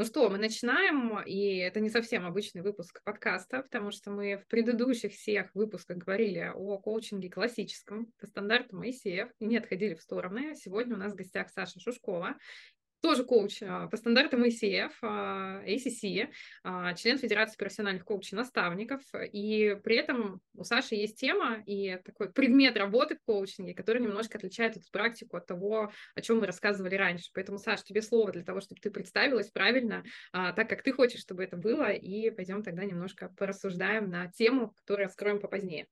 Ну что, мы начинаем, и это не совсем обычный выпуск подкаста, потому что мы в предыдущих всех выпусках говорили о коучинге классическом, по стандарту Моисеев, и не отходили в стороны. Сегодня у нас в гостях Саша Шушкова, тоже коуч а, по стандартам ICF, а, ACC, а, член Федерации профессиональных коучей-наставников. И при этом у Саши есть тема и такой предмет работы в коучинге, который немножко отличает эту практику от того, о чем мы рассказывали раньше. Поэтому, Саш, тебе слово для того, чтобы ты представилась правильно, так как ты хочешь, чтобы это было, и пойдем тогда немножко порассуждаем на тему, которую раскроем попозднее.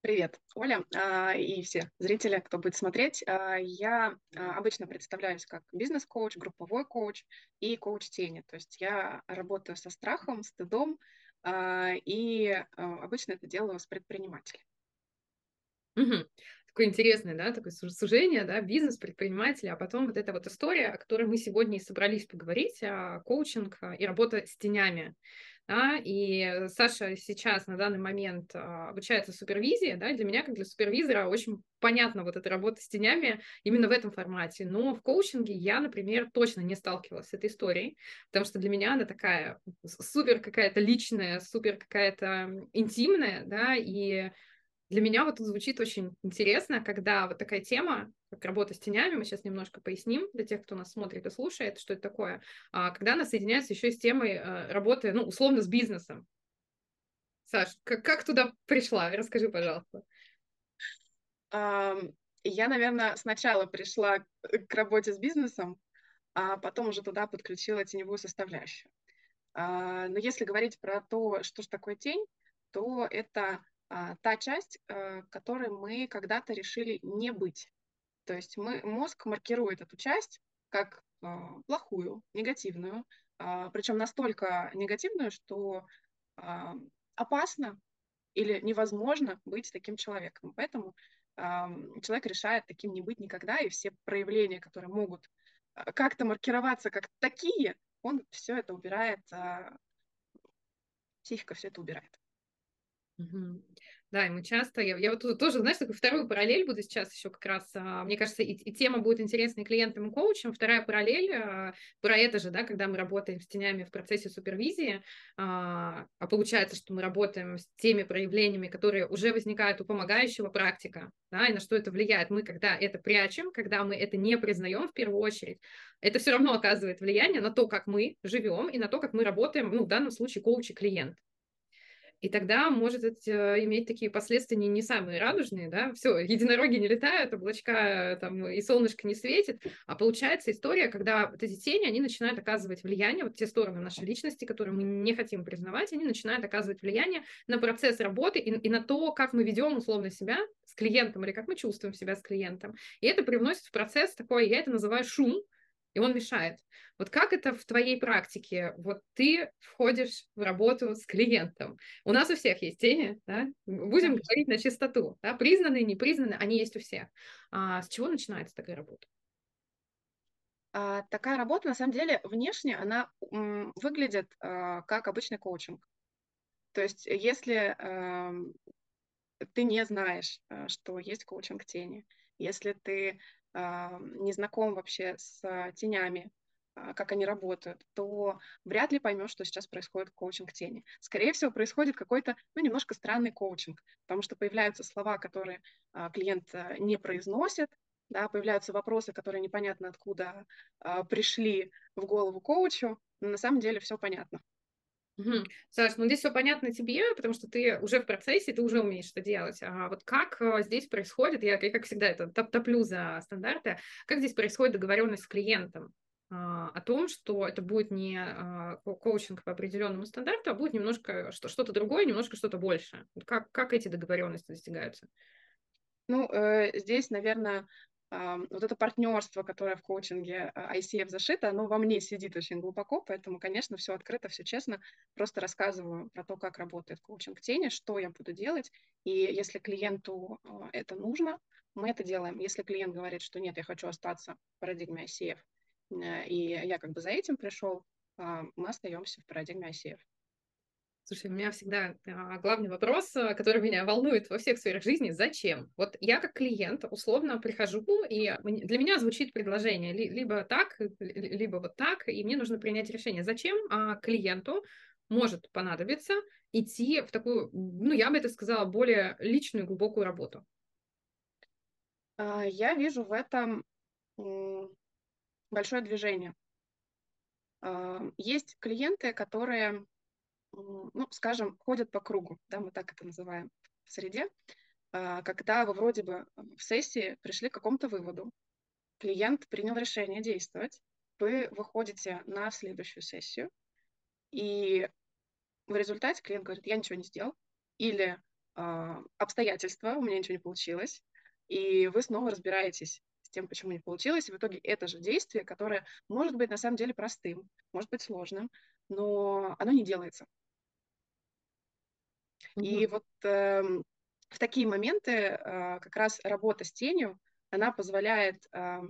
Привет, Оля а, и все зрители, кто будет смотреть. А, я а, обычно представляюсь как бизнес-коуч, групповой коуч и коуч тени. То есть я работаю со страхом, стыдом, и обычно это делаю с предпринимателями. Такое интересное, да, такое сужение, да, бизнес, предприниматели, а потом вот эта вот история, о которой мы сегодня и собрались поговорить, коучинг и работа с тенями. Да, и Саша сейчас на данный момент а, обучается супервизии, да, для меня, как для супервизора, очень понятна вот эта работа с тенями именно в этом формате, но в коучинге я, например, точно не сталкивалась с этой историей, потому что для меня она такая супер какая-то личная, супер какая-то интимная, да, и для меня вот звучит очень интересно, когда вот такая тема, как работа с тенями, мы сейчас немножко поясним для тех, кто нас смотрит и слушает, что это такое, а когда она соединяется еще с темой э, работы, ну, условно, с бизнесом. Саш, как, как туда пришла? Расскажи, пожалуйста. Я, наверное, сначала пришла к работе с бизнесом, а потом уже туда подключила теневую составляющую. А, но если говорить про то, что же такое тень, то это та часть, э, которой мы когда-то решили не быть. То есть мы, мозг маркирует эту часть как а, плохую, негативную, а, причем настолько негативную, что опасно или невозможно быть таким человеком. Поэтому человек решает таким не быть никогда, и все проявления, которые могут как-то маркироваться как такие, он все это убирает, психика все это убирает. Да, и мы часто, я, я вот тоже, знаешь, такую вторую параллель буду сейчас еще как раз, а, мне кажется, и, и тема будет интересна и клиентам, и коучам. Вторая параллель а, про это же, да, когда мы работаем с тенями в процессе супервизии, а, а получается, что мы работаем с теми проявлениями, которые уже возникают у помогающего практика, да, и на что это влияет. Мы, когда это прячем, когда мы это не признаем в первую очередь, это все равно оказывает влияние на то, как мы живем и на то, как мы работаем, ну, в данном случае коуч и клиент. И тогда может это иметь такие последствия не, самые радужные, да, все, единороги не летают, облачка там и солнышко не светит, а получается история, когда вот эти тени, они начинают оказывать влияние, вот те стороны нашей личности, которые мы не хотим признавать, они начинают оказывать влияние на процесс работы и, и на то, как мы ведем условно себя с клиентом или как мы чувствуем себя с клиентом. И это привносит в процесс такой, я это называю шум, и он мешает. Вот как это в твоей практике? Вот ты входишь в работу с клиентом. У нас у всех есть тени, да? Будем говорить на чистоту, да? Признанные, непризнанные, они есть у всех. А с чего начинается такая работа? А, такая работа, на самом деле, внешне она м, выглядит а, как обычный коучинг. То есть, если а, ты не знаешь, а, что есть коучинг тени, если ты не знаком вообще с тенями, а, как они работают, то вряд ли поймешь, что сейчас происходит коучинг тени. Скорее всего, происходит какой-то, ну, немножко странный коучинг, потому что появляются слова, которые а, клиент а, не произносит, да, появляются вопросы, которые непонятно откуда пришли в голову коучу, но на самом деле все понятно. Угу. Саш, ну здесь все понятно тебе, потому что ты уже в процессе, ты уже умеешь это делать. А вот как э, здесь происходит, я, как всегда, это топ топлю за стандарты, как здесь происходит договоренность с клиентом? А, о том, что это будет не а, коучинг по определенному стандарту, а будет немножко что-то другое, немножко что-то больше. Как, как эти договоренности достигаются? Ну, э, здесь, наверное, вот это партнерство, которое в коучинге а, ICF зашито, оно во мне сидит очень глубоко, поэтому, конечно, все открыто, все честно. Просто рассказываю про то, как работает коучинг тени, что я буду делать. И если клиенту а, это нужно, мы это делаем. Если клиент говорит, что нет, я хочу остаться в парадигме ICF, э, и я как бы за этим пришел, а, мы остаемся в парадигме ICF. Слушай, у меня всегда а, главный вопрос, а, который меня волнует во всех сферах жизни, зачем? Вот я как клиент условно прихожу, и для меня звучит предложение либо так, либо вот так, и мне нужно принять решение, зачем а клиенту может понадобиться идти в такую, ну, я бы это сказала, более личную, глубокую работу. А, я вижу в этом большое движение. Есть клиенты, которые ну, скажем, ходят по кругу, да, мы так это называем в среде, а, когда вы вроде бы в сессии пришли к какому-то выводу, клиент принял решение действовать, вы выходите на следующую сессию, и в результате клиент говорит, я ничего не сделал, или э, обстоятельства, у меня ничего не получилось, и вы снова разбираетесь с тем, почему не получилось, и в итоге это же действие, которое может быть на самом деле простым, может быть сложным, но оно не делается. Mm-hmm. И вот э, в такие моменты э, как раз работа с тенью, она позволяет э,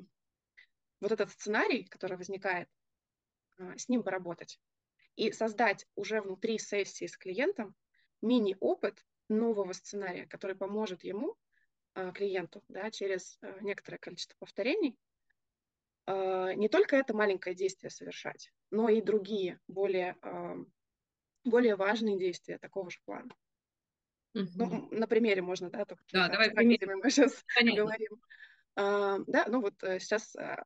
вот этот сценарий, который возникает, э, с ним поработать и создать уже внутри сессии с клиентом мини-опыт нового сценария, который поможет ему, э, клиенту, да, через э, некоторое количество повторений, не только это маленькое действие совершать, но и другие, более, э, более важные действия такого же плана. Угу. Ну, на примере можно, да, только да, давай примерами мы сейчас Понятно. говорим. А, да, ну вот э, сейчас а,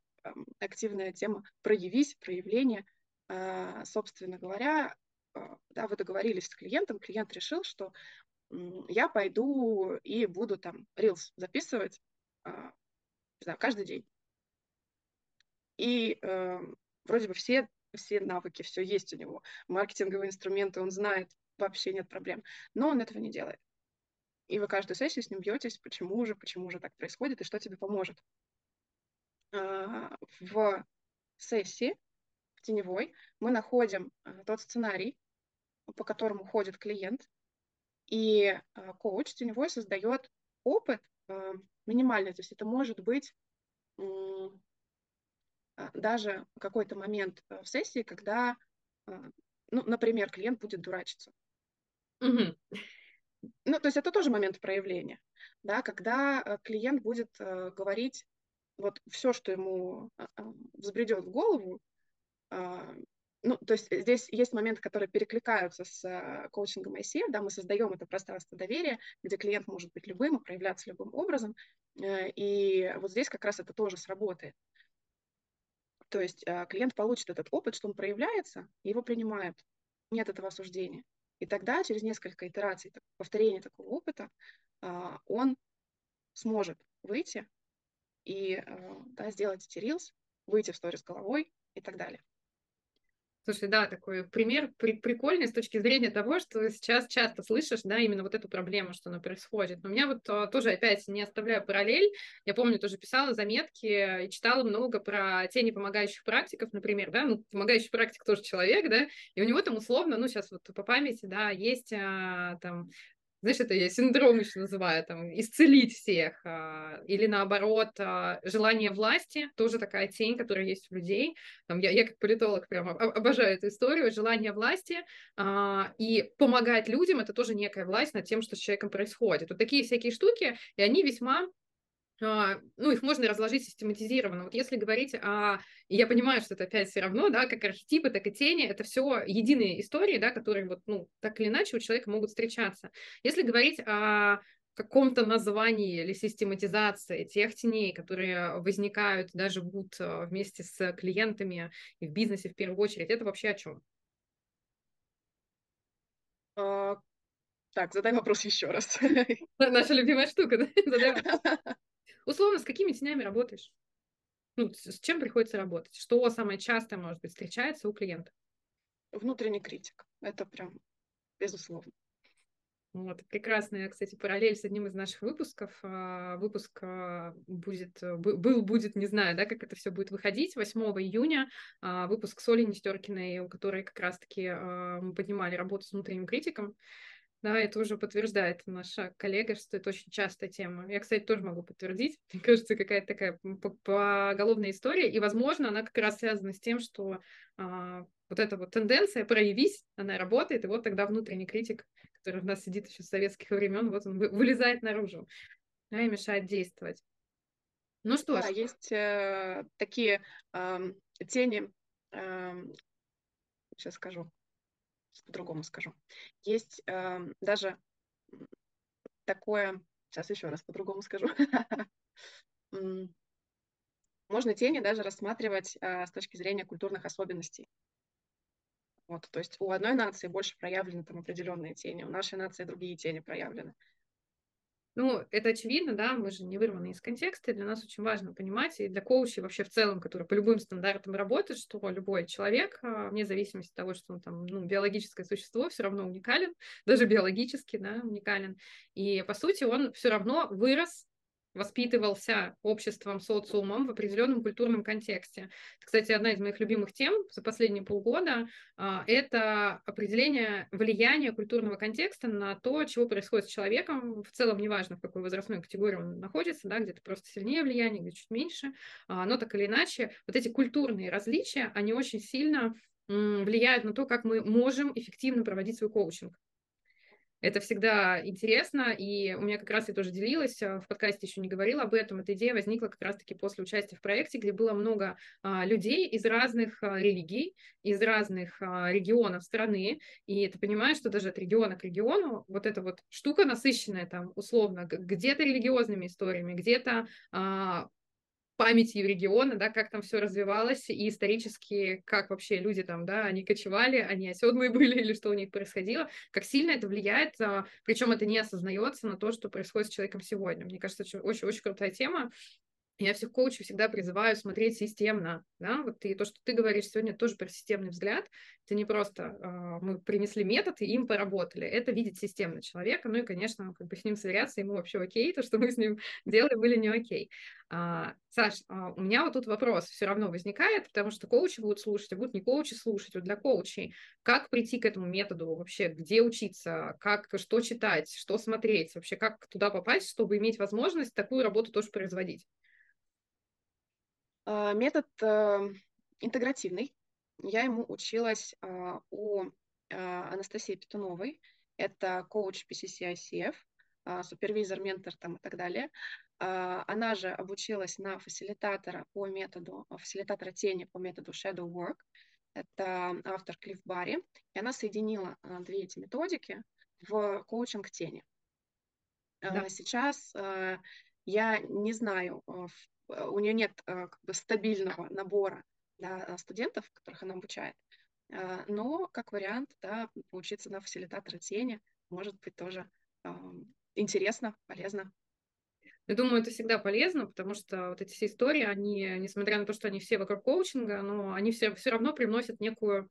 активная тема проявись, проявление. А, собственно говоря, а, да, вы договорились с клиентом, клиент решил, что я пойду и буду там Reels записывать а, не знаю, каждый день. И э, вроде бы все, все навыки, все есть у него. Маркетинговые инструменты он знает, вообще нет проблем. Но он этого не делает. И вы каждую сессию с ним бьетесь, почему же, почему же так происходит и что тебе поможет. А, в сессии, в теневой, мы находим а, тот сценарий, по которому ходит клиент, и а, коуч теневой создает опыт минимальный, то есть это может быть даже какой-то момент в сессии, когда, ну, например, клиент будет дурачиться. Угу. Ну, то есть это тоже момент проявления, да, когда э, клиент будет э, говорить вот все, что ему э, взбредет в голову, э, ну, то есть здесь есть моменты, которые перекликаются с э, коучингом ICF, да, мы создаем это пространство доверия, где клиент может быть любым и проявляться любым образом, э, и вот здесь как раз это тоже сработает. То есть э, клиент получит этот опыт, что он проявляется, и его принимают. Нет этого осуждения. И тогда через несколько итераций, повторения такого опыта, а, он сможет выйти и а, да, сделать эти reels, выйти в сторис головой и так далее. Слушай, да, такой пример при, прикольный с точки зрения того, что сейчас часто слышишь, да, именно вот эту проблему, что она происходит. Но у меня вот а, тоже опять не оставляю параллель. Я помню, тоже писала заметки и читала много про тени помогающих практиков, например, да, ну, помогающий практик тоже человек, да, и у него там условно, ну, сейчас вот по памяти, да, есть а, там знаешь, это я синдром еще называю, там, исцелить всех, а, или наоборот, а, желание власти, тоже такая тень, которая есть у людей. Там, я, я как политолог прям обожаю эту историю, желание власти а, и помогать людям, это тоже некая власть над тем, что с человеком происходит. Вот такие всякие штуки, и они весьма ну, их можно разложить систематизированно. Вот если говорить о... Я понимаю, что это опять все равно, да, как архетипы, так и тени, это все единые истории, да, которые вот, ну, так или иначе у человека могут встречаться. Если говорить о каком-то названии или систематизации тех теней, которые возникают, даже живут а, вместе с клиентами и в бизнесе в первую очередь, это вообще о чем? А, так, задай вопрос еще раз. Наша любимая штука, да? Задай Условно, с какими тенями работаешь? Ну, с чем приходится работать? Что самое частое, может быть, встречается у клиента? Внутренний критик. Это прям безусловно. Вот, прекрасная, кстати, параллель с одним из наших выпусков. А, выпуск а, будет, был, будет, не знаю, да, как это все будет выходить, 8 июня. А, выпуск с Олей Нестеркиной, у которой как раз-таки мы поднимали работу с внутренним критиком. Да, это уже подтверждает наша коллега, что это очень частая тема. Я, кстати, тоже могу подтвердить. Мне кажется, какая-то такая поголовная история. И, возможно, она как раз связана с тем, что а, вот эта вот тенденция проявись, она работает, и вот тогда внутренний критик, который у нас сидит еще с советских времен, вот он вылезает наружу да, и мешает действовать. Ну что да, ж. есть э, такие э, тени, э, сейчас скажу, по-другому скажу. Есть э, даже такое, сейчас еще раз по-другому скажу. Можно тени даже рассматривать э, с точки зрения культурных особенностей. Вот, то есть у одной нации больше проявлены там определенные тени, у нашей нации другие тени проявлены. Ну, это очевидно, да, мы же не вырваны из контекста, и для нас очень важно понимать, и для коучей вообще в целом, которые по любым стандартам работают, что любой человек, а, вне зависимости от того, что он там, ну, биологическое существо, все равно уникален, даже биологически, да, уникален. И, по сути, он все равно вырос воспитывался обществом, социумом в определенном культурном контексте. Кстати, одна из моих любимых тем за последние полгода а, это определение влияния культурного контекста на то, чего происходит с человеком. В целом, неважно, в какой возрастной категории он находится, да, где-то просто сильнее влияние, где чуть меньше, а, но так или иначе, вот эти культурные различия, они очень сильно влияют на то, как мы можем эффективно проводить свой коучинг. Это всегда интересно, и у меня как раз я тоже делилась, а, в подкасте еще не говорила об этом, эта идея возникла как раз-таки после участия в проекте, где было много а, людей из разных а, религий, из разных а, регионов страны, и ты понимаешь, что даже от региона к региону вот эта вот штука насыщенная там условно, где-то религиозными историями, где-то а, памятью региона, да, как там все развивалось, и исторически, как вообще люди там, да, они кочевали, они оседлые были, или что у них происходило, как сильно это влияет, а, причем это не осознается на то, что происходит с человеком сегодня. Мне кажется, очень-очень крутая тема, я всех коучей всегда призываю смотреть системно, да, вот и то, что ты говоришь сегодня, тоже про системный взгляд, это не просто э, мы принесли метод и им поработали, это видеть системно человека, ну и, конечно, как бы с ним сверяться, ему вообще окей, то, что мы с ним делали, были не окей. А, Саш, а, у меня вот тут вопрос все равно возникает, потому что коучи будут слушать, а будут не коучи слушать, вот для коучей, как прийти к этому методу вообще, где учиться, как, что читать, что смотреть, вообще как туда попасть, чтобы иметь возможность такую работу тоже производить? А, метод э, интегративный. Я ему училась а, у а, Анастасии Петуновой. Это коуч PCC ICF, супервизор, ментор там и так далее. Она же обучилась на фасилитатора по методу, фасилитатора тени по методу Shadow Work. Это автор Клифф Барри. И она соединила две эти методики в коучинг тени. Да. Сейчас я не знаю, Э, у нее нет э, как бы стабильного набора да, студентов, которых она обучает. Э, но как вариант, да, поучиться на фасилитатора тени может быть тоже интересно, полезно. Я думаю, это всегда полезно, потому что вот эти все истории, они, несмотря на то, что они все вокруг коучинга, но они все, все равно привносят некую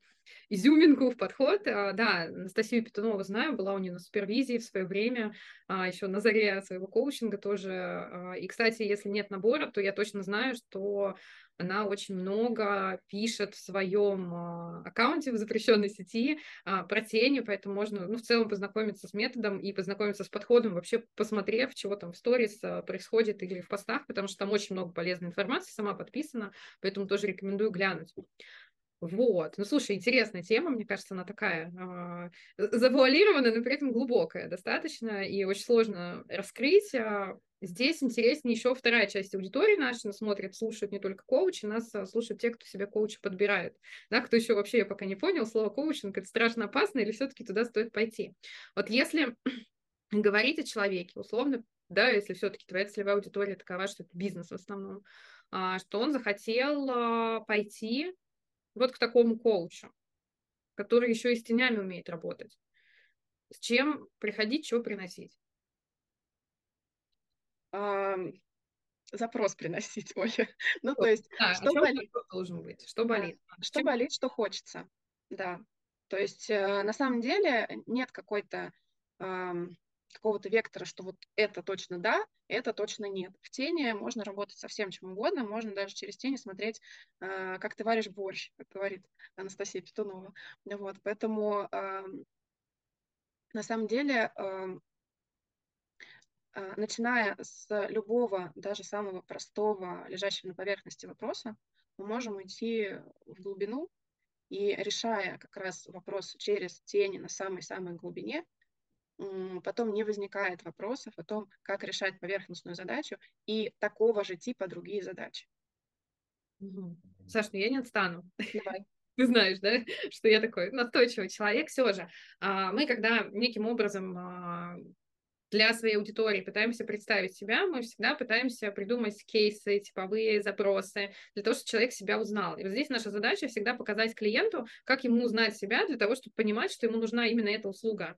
изюминку в подход. А, да, Анастасию Петунову знаю, была у нее на супервизии в свое время, а, еще на заре своего коучинга тоже. А, и, кстати, если нет набора, то я точно знаю, что она очень много пишет в своем а, аккаунте в запрещенной сети а, про тени, поэтому можно ну, в целом познакомиться с методом и познакомиться с подходом, вообще посмотрев, чего там в сторис а, происходит или в постах, потому что там очень много полезной информации, сама подписана, поэтому тоже рекомендую глянуть. Вот. Ну, слушай, интересная тема, мне кажется, она такая э, завуалированная, но при этом глубокая достаточно, и очень сложно раскрыть. Здесь интереснее еще вторая часть аудитории нашей, нас смотрят, слушают не только коучи, нас а, слушают те, кто себя коуча подбирают. Да, кто еще вообще, я пока не понял, слово коучинг, это страшно опасно или все-таки туда стоит пойти. Вот если говорить о человеке, условно, да, если все-таки твоя целевая аудитория такова, что это бизнес в основном, а, что он захотел а, пойти вот к такому коучу, который еще и с тенями умеет работать. С чем приходить, чего приносить? запрос приносить, Оля. Ну, то есть, да, что болит? должен быть? Что болит? Да. Что болит, что хочется. Да. То есть, э, на самом деле, нет какой-то э, какого-то вектора, что вот это точно да, это точно нет. В тени можно работать со всем чем угодно, можно даже через тени смотреть, э, как ты варишь борщ, как говорит Анастасия Петунова. Вот, поэтому на самом деле а, начиная с любого, даже самого простого, лежащего на поверхности вопроса, мы можем уйти в глубину И решая как раз вопрос через тени на самой-самой глубине, потом не возникает вопросов о том, как решать поверхностную задачу и такого же типа другие задачи. Угу. Саш, ну я не отстану. Давай. Ты знаешь, да, что я такой настойчивый человек. Все же, а, мы когда неким образом а, для своей аудитории пытаемся представить себя, мы всегда пытаемся придумать кейсы, типовые запросы, для того, чтобы человек себя узнал. И вот здесь наша задача всегда показать клиенту, как ему узнать себя, для того, чтобы понимать, что ему нужна именно эта услуга.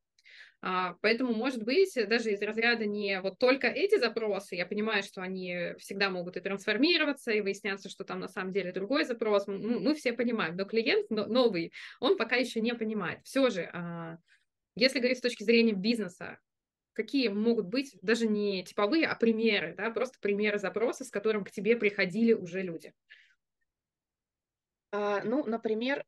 А, поэтому, может быть, даже из разряда не вот только эти запросы, я понимаю, что они всегда могут и трансформироваться, и выясняться, что там на самом деле другой запрос, мы, мы все понимаем, но клиент новый, он пока еще не понимает. Все же, а, если говорить с точки зрения бизнеса, какие могут быть даже не типовые, а примеры, да, просто примеры запроса, с которым к тебе приходили уже люди? А, ну, например,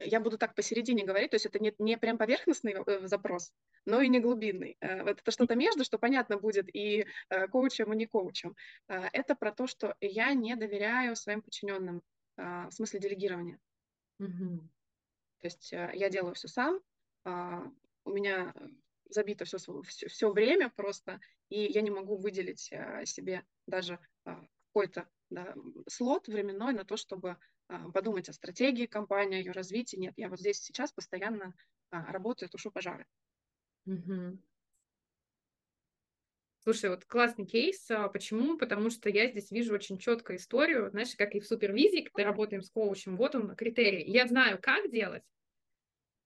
я буду так посередине говорить, то есть это не, не прям поверхностный э, запрос, но и не глубинный. Э, вот это что-то между, что понятно будет и э, коучем, и не коучем. Это про то, что я не доверяю своим подчиненным в смысле делегирования. Угу. То есть я делаю все сам, у меня забито все, все, все время просто, и я не могу выделить себе даже какой-то да, слот временной на то, чтобы а, подумать о стратегии компании, ее развитии. Нет, я вот здесь сейчас постоянно а, работаю, тушу пожары. Угу. Слушай, вот классный кейс. А, почему? Потому что я здесь вижу очень четкую историю. Знаешь, как и в супервизии, когда работаем с коучем, вот он критерий. Я знаю, как делать,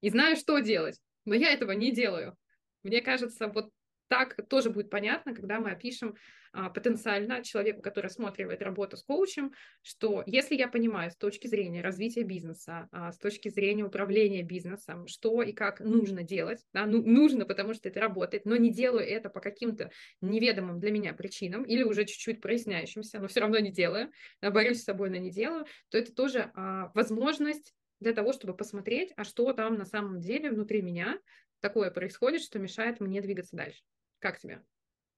и знаю, что делать, но я этого не делаю. Мне кажется, вот так тоже будет понятно, когда мы опишем а, потенциально человеку, который осматривает работу с коучем, что если я понимаю с точки зрения развития бизнеса, а, с точки зрения управления бизнесом, что и как нужно делать, да, ну, нужно, потому что это работает, но не делаю это по каким-то неведомым для меня причинам или уже чуть-чуть проясняющимся, но все равно не делаю, борюсь с собой, но не делаю, то это тоже а, возможность для того, чтобы посмотреть, а что там на самом деле внутри меня такое происходит, что мешает мне двигаться дальше. Как тебе?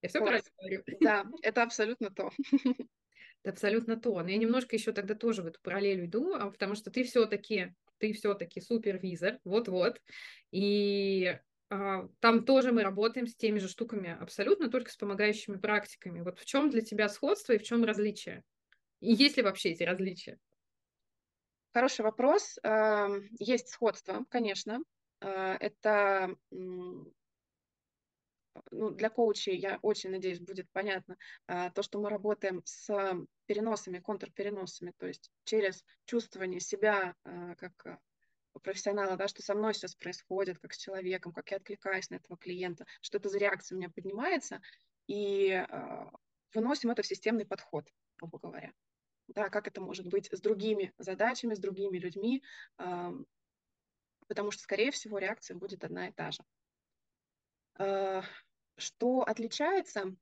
Я все правильно говорю? Да, это абсолютно то. Это абсолютно то. Но я немножко еще тогда тоже в эту параллель иду, а, потому что ты все-таки ты все-таки супервизор, вот-вот. И а, там тоже мы работаем с теми же штуками абсолютно, только с помогающими практиками. Вот в чем для тебя сходство и в чем различие? И есть ли вообще эти различия? Хороший вопрос. Есть сходство, конечно. А, это ну, для коучей, я очень надеюсь, будет понятно, а, то, что мы работаем с переносами, контрпереносами, то есть через чувствование себя а, как профессионала, да, что со мной сейчас происходит, как с человеком, как я откликаюсь на этого клиента, что это за реакция у меня поднимается, и выносим это в системный подход, грубо говоря. Да, как это может быть с другими задачами, с другими людьми, потому что, скорее всего, реакция будет одна и та же. Что отличается,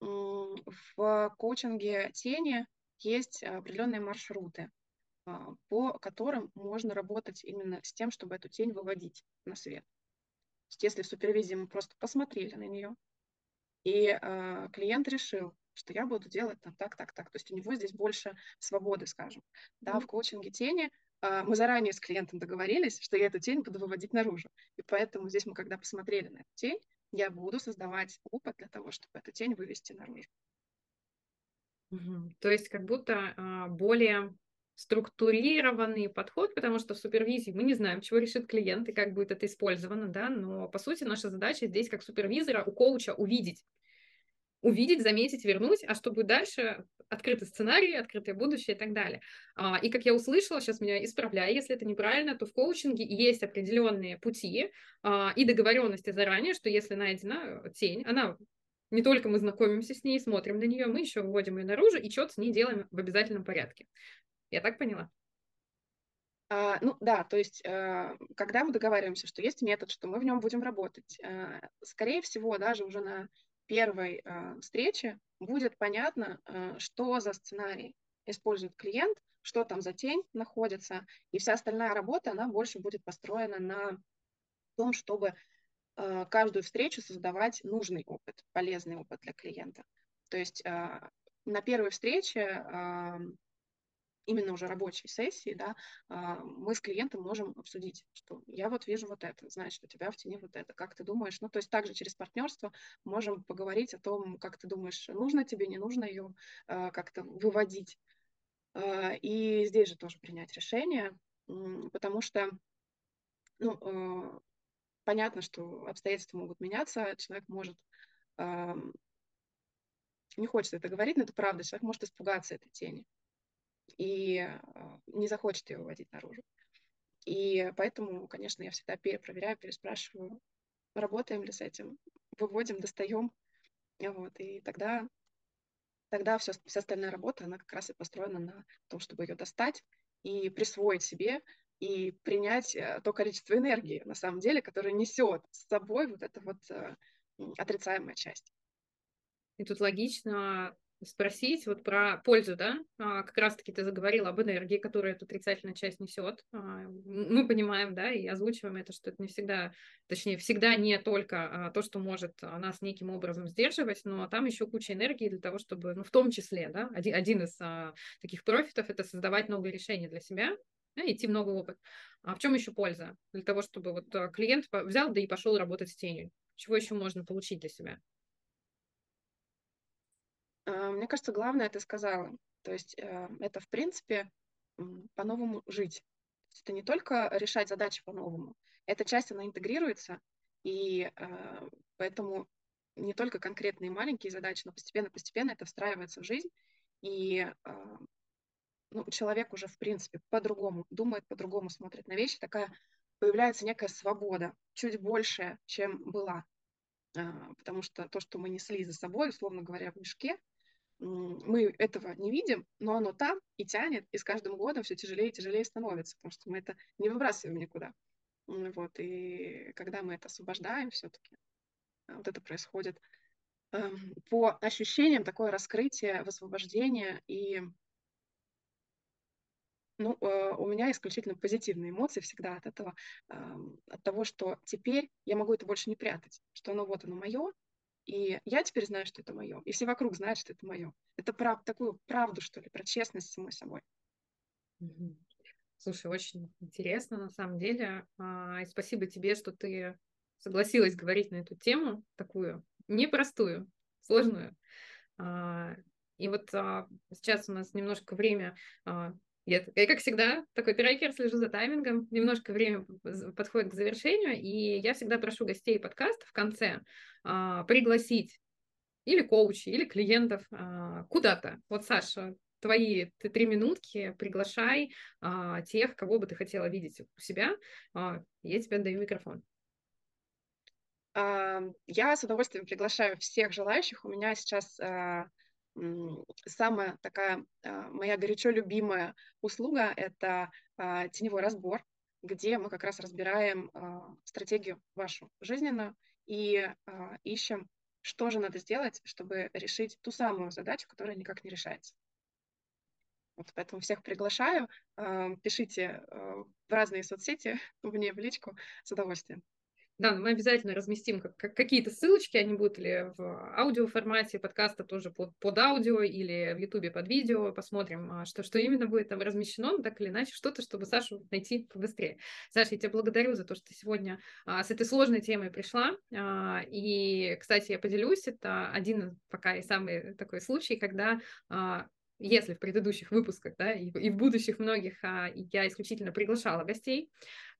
в коучинге тени есть определенные маршруты, а, по которым можно работать именно с тем, чтобы эту тень выводить на свет. То есть если в супервизии мы просто посмотрели на нее, и э, клиент решил, что я буду делать там так, так, так. То есть у него здесь больше свободы, скажем. Да, mm-hmm. в коучинге тени мы заранее с клиентом договорились, что я эту тень буду выводить наружу. И поэтому здесь мы, когда посмотрели на эту тень, я буду создавать опыт для того, чтобы эту тень вывести наружу. То есть как будто а, более структурированный подход, потому что в супервизии мы не знаем, чего решит клиент и как будет это использовано, да, но по сути наша задача здесь как супервизора у коуча увидеть, увидеть, заметить, вернуть, а что будет дальше, открытый сценарий, открытое будущее и так далее. А, и как я услышала, сейчас меня исправляю, если это неправильно, то в коучинге есть определенные пути а, и договоренности заранее, что если найдена тень, она не только мы знакомимся с ней, смотрим на нее, мы еще выводим ее наружу и что-то с ней делаем в обязательном порядке. Я так поняла? А, ну да, то есть, а, когда мы договариваемся, что есть метод, что мы в нем будем работать, а, скорее всего, даже уже на первой э, встрече будет понятно, э, что за сценарий использует клиент, что там за тень находится, и вся остальная работа, она больше будет построена на том, чтобы э, каждую встречу создавать нужный опыт, полезный опыт для клиента. То есть на первой встрече именно уже рабочей сессии, да, а, мы с клиентом можем обсудить, что я вот вижу вот это, значит, у тебя в тени вот это, как ты думаешь, ну, то есть также через партнерство можем поговорить о том, как ты думаешь, нужно тебе, не нужно ее а, как-то выводить. А, и здесь же тоже принять решение, потому что, ну, понятно, что обстоятельства могут меняться, человек может не хочется это говорить, но это правда, человек может испугаться этой тени и а, не захочет ее выводить наружу. И поэтому, конечно, я всегда перепроверяю, переспрашиваю, работаем ли с этим, выводим, достаем. Вот, и тогда, тогда все, вся остальная работа, она как раз и построена на том, чтобы ее достать и присвоить себе, и принять э, то количество энергии, на самом деле, которое несет с собой вот эта вот э, отрицаемая часть. И тут логично спросить вот про пользу, да, а, как раз-таки ты заговорил об энергии, которую эта отрицательная часть несет. А, мы понимаем, да, и озвучиваем это, что это не всегда, точнее, всегда не только а, то, что может нас неким образом сдерживать, но там еще куча энергии для того, чтобы, ну, в том числе, да, один, один из таких профитов – это создавать новые решения для себя, да, идти в новый опыт. А в чем еще польза? Для того, чтобы вот клиент взял, да и пошел работать с тенью. Чего еще можно получить для себя? Мне кажется, главное ты сказала. То есть э, это, в принципе, по-новому жить. Это не только решать задачи по-новому. Эта часть, она интегрируется, и э, поэтому не только конкретные маленькие задачи, но постепенно-постепенно это встраивается в жизнь, и э, ну, человек уже, в принципе, по-другому думает, по-другому смотрит на вещи, такая появляется некая свобода, чуть большая, чем была. Потому что то, что мы несли за собой, условно говоря, в мешке, мы этого не видим, но оно там и тянет, и с каждым годом все тяжелее и тяжелее становится, потому что мы это не выбрасываем никуда. Вот, и когда мы это освобождаем все-таки, а, вот это происходит эм, по ощущениям такое раскрытие, высвобождение и ну, э, у меня исключительно позитивные эмоции всегда от этого, от того, что теперь я могу это больше не прятать, что оно вот оно мое, и я теперь знаю, что это мое. И все вокруг знают, что это мое. Это прав, такую правду, что ли, про честность с самой собой. Слушай, очень интересно на самом деле. А, и спасибо тебе, что ты согласилась говорить на эту тему, такую непростую, сложную. А, и вот а, сейчас у нас немножко время я, я, как всегда, такой трекер, слежу за таймингом, немножко время подходит к завершению, и я всегда прошу гостей подкаста в конце а, пригласить или коучей, или клиентов а, куда-то. Вот, Саша, твои три минутки, приглашай а, тех, кого бы ты хотела видеть у себя. А, я тебе отдаю микрофон. Я с удовольствием приглашаю всех желающих. У меня сейчас а, самая такая а, моя горячо любимая услуга – это а, теневой разбор, где мы как раз разбираем а, стратегию вашу жизненную и ищем, что же надо сделать, чтобы решить ту самую задачу, которая никак не решается. Вот поэтому всех приглашаю, пишите в разные соцсети, мне в личку с удовольствием. Да, мы обязательно разместим как, как, какие-то ссылочки, они будут ли в аудиоформате подкаста тоже под, под аудио или в Ютубе под видео, посмотрим, а, что, что именно будет там размещено, но так или иначе, что-то, чтобы Сашу найти побыстрее. Саша, я тебя благодарю за то, что ты сегодня а, с этой сложной темой пришла, а, и, кстати, я поделюсь, это один пока и самый такой случай, когда а, если в предыдущих выпусках, да, и, и в будущих многих а, я исключительно приглашала гостей,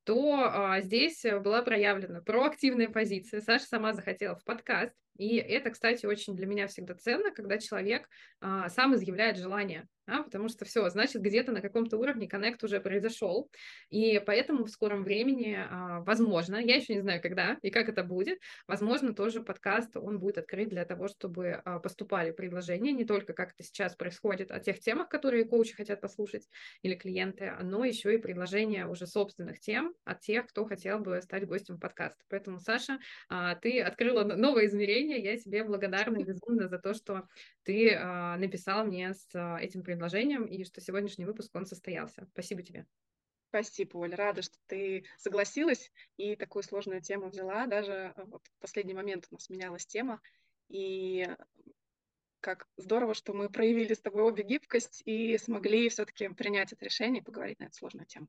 то а, здесь была проявлена проактивная позиция. Саша сама захотела в подкаст. И это, кстати, очень для меня всегда ценно, когда человек а, сам изъявляет желание а, потому что все, значит, где-то на каком-то уровне коннект уже произошел, и поэтому в скором времени, а, возможно, я еще не знаю, когда и как это будет, возможно, тоже подкаст, он будет открыт для того, чтобы а, поступали предложения, не только как это сейчас происходит, о тех темах, которые коучи хотят послушать или клиенты, но еще и предложения уже собственных тем от тех, кто хотел бы стать гостем подкаста. Поэтому, Саша, а, ты открыла новое измерение, я тебе благодарна безумно за то, что ты а, написал мне с а, этим предложением и что сегодняшний выпуск, он состоялся. Спасибо тебе. Спасибо, Оля. Рада, что ты согласилась и такую сложную тему взяла. Даже а, вот в последний момент у нас менялась тема. И как здорово, что мы проявили с тобой обе гибкость и смогли все-таки принять это решение и поговорить на эту сложную тему.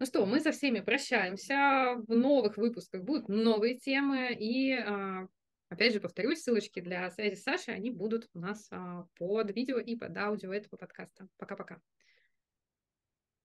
Ну что, мы со всеми прощаемся. В новых выпусках будут новые темы. И, опять же, повторюсь, ссылочки для связи с Сашей, они будут у нас а, под видео и под аудио этого подкаста. Пока-пока.